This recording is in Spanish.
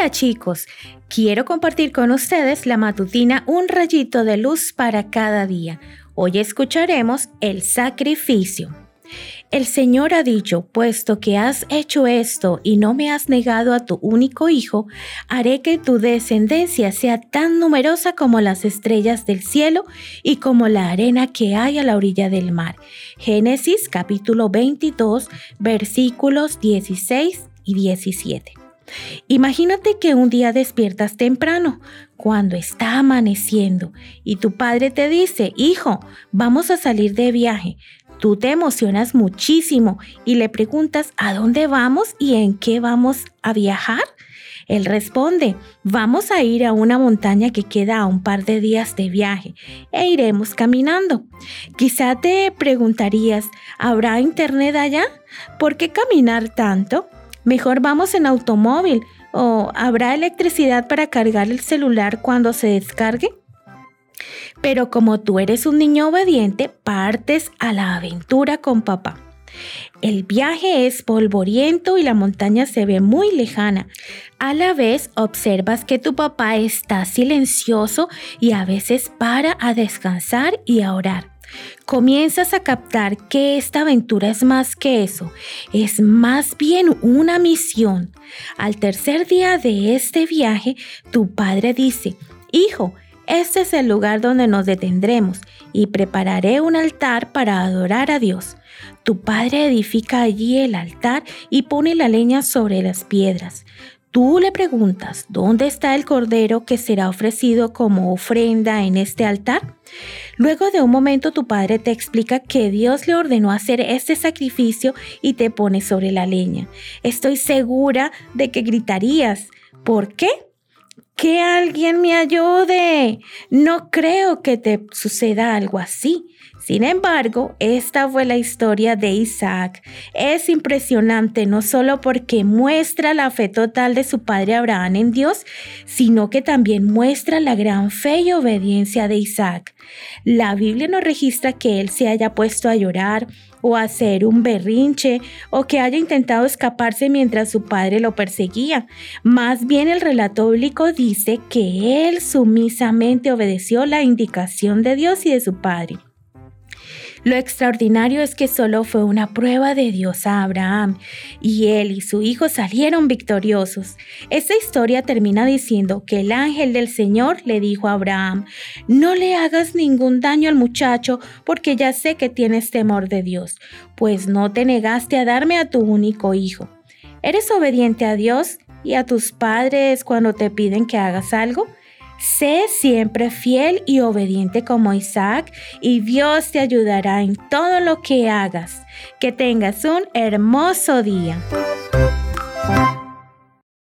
Hola chicos, quiero compartir con ustedes la matutina Un rayito de luz para cada día. Hoy escucharemos el sacrificio. El Señor ha dicho, puesto que has hecho esto y no me has negado a tu único hijo, haré que tu descendencia sea tan numerosa como las estrellas del cielo y como la arena que hay a la orilla del mar. Génesis capítulo 22 versículos 16 y 17. Imagínate que un día despiertas temprano, cuando está amaneciendo, y tu padre te dice, hijo, vamos a salir de viaje. Tú te emocionas muchísimo y le preguntas a dónde vamos y en qué vamos a viajar. Él responde, vamos a ir a una montaña que queda a un par de días de viaje e iremos caminando. Quizá te preguntarías, ¿habrá internet allá? ¿Por qué caminar tanto? Mejor vamos en automóvil o ¿habrá electricidad para cargar el celular cuando se descargue? Pero como tú eres un niño obediente, partes a la aventura con papá. El viaje es polvoriento y la montaña se ve muy lejana. A la vez observas que tu papá está silencioso y a veces para a descansar y a orar. Comienzas a captar que esta aventura es más que eso, es más bien una misión. Al tercer día de este viaje, tu padre dice, Hijo, este es el lugar donde nos detendremos y prepararé un altar para adorar a Dios. Tu padre edifica allí el altar y pone la leña sobre las piedras. Tú le preguntas, ¿dónde está el cordero que será ofrecido como ofrenda en este altar? Luego de un momento tu padre te explica que Dios le ordenó hacer este sacrificio y te pone sobre la leña. Estoy segura de que gritarías. ¿Por qué? Que alguien me ayude. No creo que te suceda algo así. Sin embargo, esta fue la historia de Isaac. Es impresionante no solo porque muestra la fe total de su padre Abraham en Dios, sino que también muestra la gran fe y obediencia de Isaac. La Biblia no registra que él se haya puesto a llorar o hacer un berrinche o que haya intentado escaparse mientras su padre lo perseguía. Más bien el relato bíblico dice que él sumisamente obedeció la indicación de Dios y de su padre. Lo extraordinario es que solo fue una prueba de Dios a Abraham y él y su hijo salieron victoriosos. Esta historia termina diciendo que el ángel del Señor le dijo a Abraham, no le hagas ningún daño al muchacho porque ya sé que tienes temor de Dios, pues no te negaste a darme a tu único hijo. ¿Eres obediente a Dios y a tus padres cuando te piden que hagas algo? Sé siempre fiel y obediente como Isaac y Dios te ayudará en todo lo que hagas. Que tengas un hermoso día.